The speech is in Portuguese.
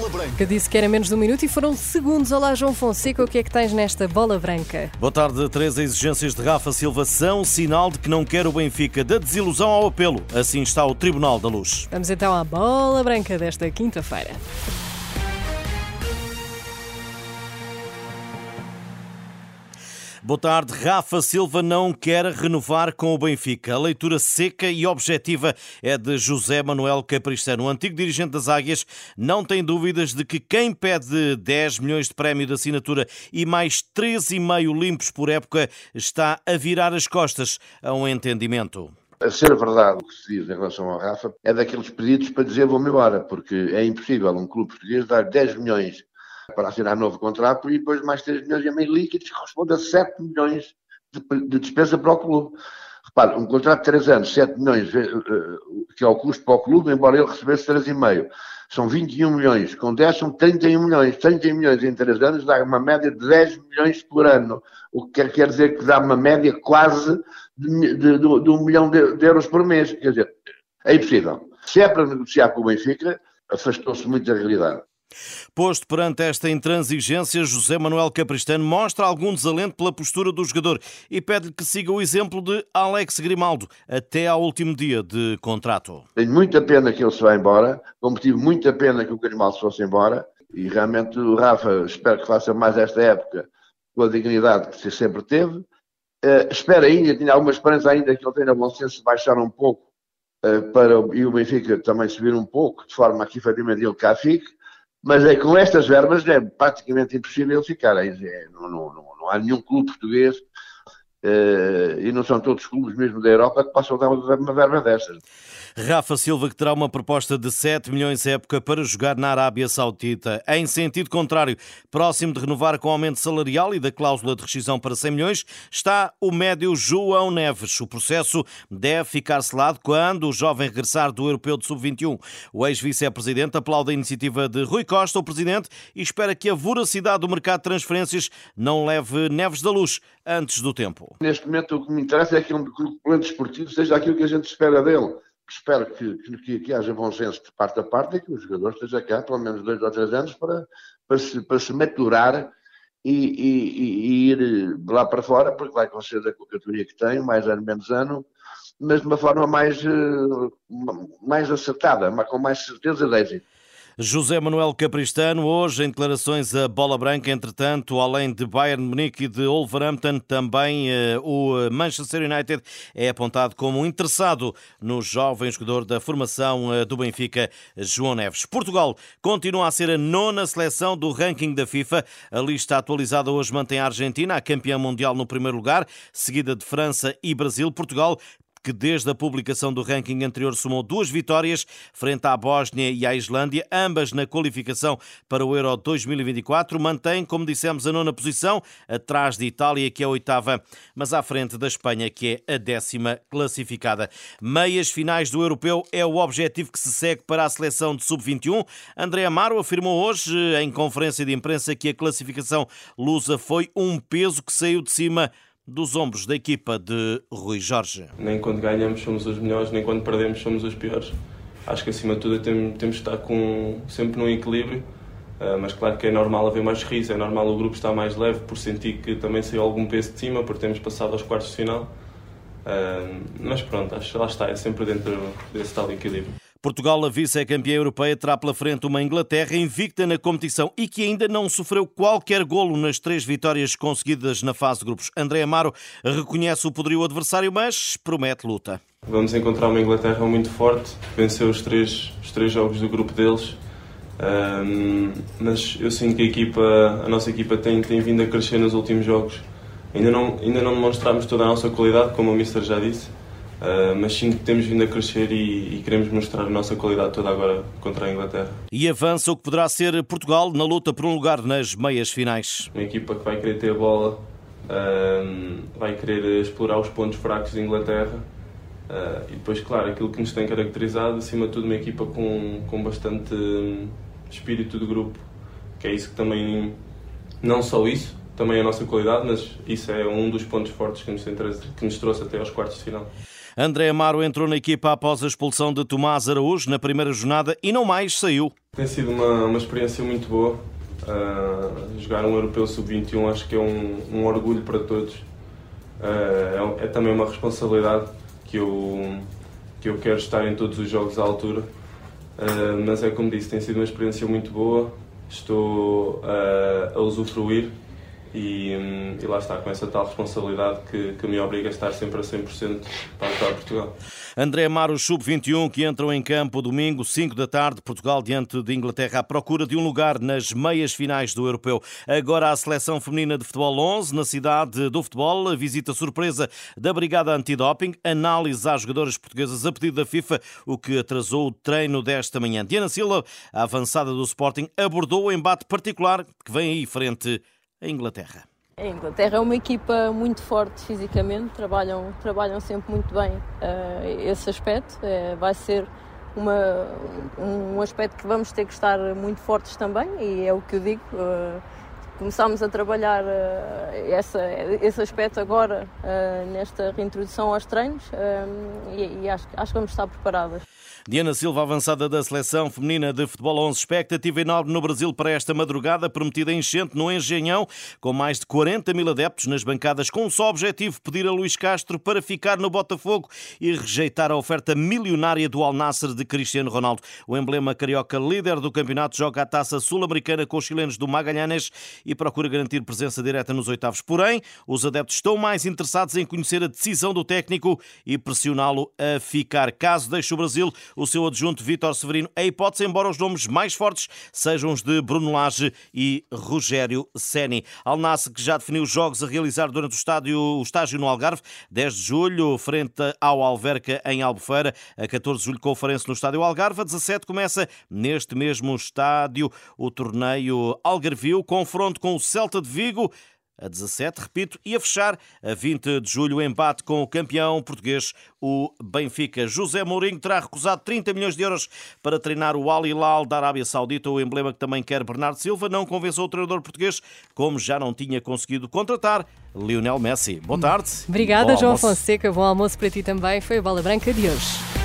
Bola Branca. Que disse que era menos de um minuto e foram segundos. Olá, João Fonseca, o que é que tens nesta bola branca? Boa tarde. Três exigências de Rafa Silva são sinal de que não quer o Benfica, da desilusão ao apelo. Assim está o Tribunal da Luz. Vamos então à bola branca desta quinta-feira. Boa tarde. Rafa Silva não quer renovar com o Benfica. A leitura seca e objetiva é de José Manuel Capristano. O antigo dirigente das Águias não tem dúvidas de que quem pede 10 milhões de prémio de assinatura e mais 13,5 limpos por época está a virar as costas a um entendimento. A ser verdade o que se diz em relação ao Rafa é daqueles pedidos para dizer vou-me embora, porque é impossível um clube português dar 10 milhões para assinar novo contrato e depois mais 3 milhões e meio líquidos, que corresponde a 7 milhões de, de despesa para o clube. Repare, um contrato de 3 anos, 7 milhões, eh, que é o custo para o clube, embora ele recebesse 3,5. São 21 milhões, com 10 são 31 milhões. 31 milhões em 3 anos dá uma média de 10 milhões por ano. O que quer, dizer que dá uma média quase de, de, de, de um milhão de, de euros por mês. Quer dizer, é impossível. Se é para negociar com o Benfica, afastou-se muito da realidade. Posto perante esta intransigência, José Manuel Capristano mostra algum desalento pela postura do jogador e pede-lhe que siga o exemplo de Alex Grimaldo até ao último dia de contrato. Tenho muita pena que ele se vá embora, como tive muita pena que o Grimaldo se fosse embora e realmente o Rafa espero que faça mais esta época com a dignidade que sempre teve. Uh, espero ainda, tinha alguma esperança ainda que ele tenha bom senso baixar um pouco uh, para, e o Benfica também subir um pouco, de forma que efetivamente ele cá fique mas é, com estas verbas é praticamente impossível ficar. É, não, não, não, não há nenhum clube português Uh, e não são todos os clubes mesmo da Europa que possam dar uma verba destas. Rafa Silva que terá uma proposta de 7 milhões de época para jogar na Arábia Saudita. Em sentido contrário, próximo de renovar com aumento salarial e da cláusula de rescisão para 100 milhões, está o médio João Neves. O processo deve ficar selado quando o jovem regressar do Europeu de Sub-21. O ex-vice-presidente aplaude a iniciativa de Rui Costa, o presidente, e espera que a voracidade do mercado de transferências não leve Neves da Luz antes do tempo. Neste momento o que me interessa é que um plano desportivo seja aquilo que a gente espera dele. Espero que, que, que haja bom senso de parte a parte e que o jogador esteja cá pelo menos dois ou três anos para, para, se, para se maturar e, e, e, ir lá para fora, porque vai conceder a concategoria que tem, mais ano, menos ano, mas de uma forma mais, eh, mais acertada, com mais certeza de êxito. José Manuel Capristano, hoje em declarações a bola branca, entretanto, além de Bayern Munique e de Wolverhampton, também uh, o Manchester United é apontado como interessado no jovem jogador da formação uh, do Benfica, João Neves. Portugal continua a ser a nona seleção do ranking da FIFA. A lista atualizada hoje mantém a Argentina, a campeã mundial, no primeiro lugar, seguida de França e Brasil. Portugal que desde a publicação do ranking anterior somou duas vitórias frente à Bósnia e à Islândia, ambas na qualificação para o Euro 2024, mantém, como dissemos, a nona posição, atrás de Itália, que é a oitava, mas à frente da Espanha, que é a décima classificada. Meias finais do Europeu é o objetivo que se segue para a seleção de sub-21. André Amaro afirmou hoje, em conferência de imprensa, que a classificação lusa foi um peso que saiu de cima dos ombros da equipa de Rui Jorge. Nem quando ganhamos somos os melhores, nem quando perdemos somos os piores. Acho que acima de tudo temos, temos de estar com, sempre num equilíbrio, uh, mas claro que é normal haver mais riso, é normal o grupo estar mais leve por sentir que também saiu algum peso de cima, por termos passado aos quartos de final. Uh, mas pronto, acho que lá está, é sempre dentro desse tal equilíbrio. Portugal, a vice-campeã europeia, terá pela frente uma Inglaterra invicta na competição e que ainda não sofreu qualquer golo nas três vitórias conseguidas na fase de grupos. André Amaro reconhece o poderio adversário, mas promete luta. Vamos encontrar uma Inglaterra muito forte, venceu os três, os três jogos do grupo deles. Um, mas eu sinto que a, equipa, a nossa equipa tem, tem vindo a crescer nos últimos jogos. Ainda não, ainda não demonstramos toda a nossa qualidade, como o Mister já disse, Uh, mas sim que temos vindo a crescer e, e, queremos mostrar a nossa qualidade toda agora contra a Inglaterra. E avança o que poderá ser Portugal na luta por um lugar nas meias finais. Uma equipa que vai querer ter a bola, uh, vai querer explorar os pontos fracos da Inglaterra uh, e depois, claro, aquilo que nos tem caracterizado, acima de tudo, uma equipa com, com bastante hum, espírito de grupo, que é isso que também, não só isso, também é a nossa qualidade, mas isso é um dos pontos fortes que nos, que nos trouxe até aos quartos de final. André Amaro entrou na equipa após a expulsão de Tomás Araújo na primeira jornada e não mais saiu. Tem sido uma, uma experiência muito boa. Uh, jogar um Europeu Sub-21 acho que é um, um orgulho para todos. Uh, é, é, também uma responsabilidade que eu, que eu quero estar em todos os jogos à altura. Uh, mas é como disse, tem sido uma experiência muito boa. Estou a usufruir e, hum, e, lá está, com essa tal responsabilidade que, que me obriga a estar sempre a 100% para ajudar Portugal. André Amaro, sub-21, que entram em campo domingo, 5 da tarde, Portugal diante de Inglaterra, à procura de um lugar nas meias finais do Europeu. Agora a seleção feminina de futebol 11, na cidade do futebol, a visita surpresa da Brigada Antidoping, análise às jogadoras portuguesas a pedido da FIFA, o que atrasou o treino desta manhã. Diana Silva, a avançada do Sporting, abordou o embate particular que vem aí frente a Inglaterra. A Inglaterra é uma equipa muito forte fisicamente, trabalham, trabalham sempre muito bem uh, esse aspecto. Uh, vai ser uma, um aspecto que vamos ter que estar muito fortes também, e é o que eu digo. Uh, começámos a trabalhar essa, esse aspecto agora, nesta reintrodução aos treinos, e, e acho, acho que vamos estar preparadas. Diana Silva, avançada da seleção feminina de futebol 11, expectativa enorme no Brasil para esta madrugada, prometida enchente no Engenhão, com mais de 40 mil adeptos nas bancadas, com um só objetivo, pedir a Luís Castro para ficar no Botafogo e rejeitar a oferta milionária do Al Nasser de Cristiano Ronaldo. O emblema carioca líder do campeonato joga a taça sul-americana com os chilenos do Magalhães e procura garantir presença direta nos oitavos. Porém, os adeptos estão mais interessados em conhecer a decisão do técnico e pressioná-lo a ficar. Caso deixe o Brasil, o seu adjunto Vítor Severino a hipótese, embora os nomes mais fortes sejam os de Bruno Lage e Rogério Ceni. Alnace, que já definiu os jogos a realizar durante o, estádio, o estágio no Algarve, 10 de julho, frente ao Alverca em Albufeira, a 14 de julho, conferência no estádio Algarve, a 17 começa neste mesmo estádio o torneio Algarvio, confronto com o Celta de Vigo, a 17, repito, e a fechar a 20 de julho o embate com o campeão português, o Benfica. José Mourinho terá recusado 30 milhões de euros para treinar o Al Hilal da Arábia Saudita, o emblema que também quer Bernardo Silva, não convenceu o treinador português, como já não tinha conseguido contratar Lionel Messi. Boa tarde. Obrigada, João Fonseca. Bom almoço para ti também. Foi a Bola Branca de hoje.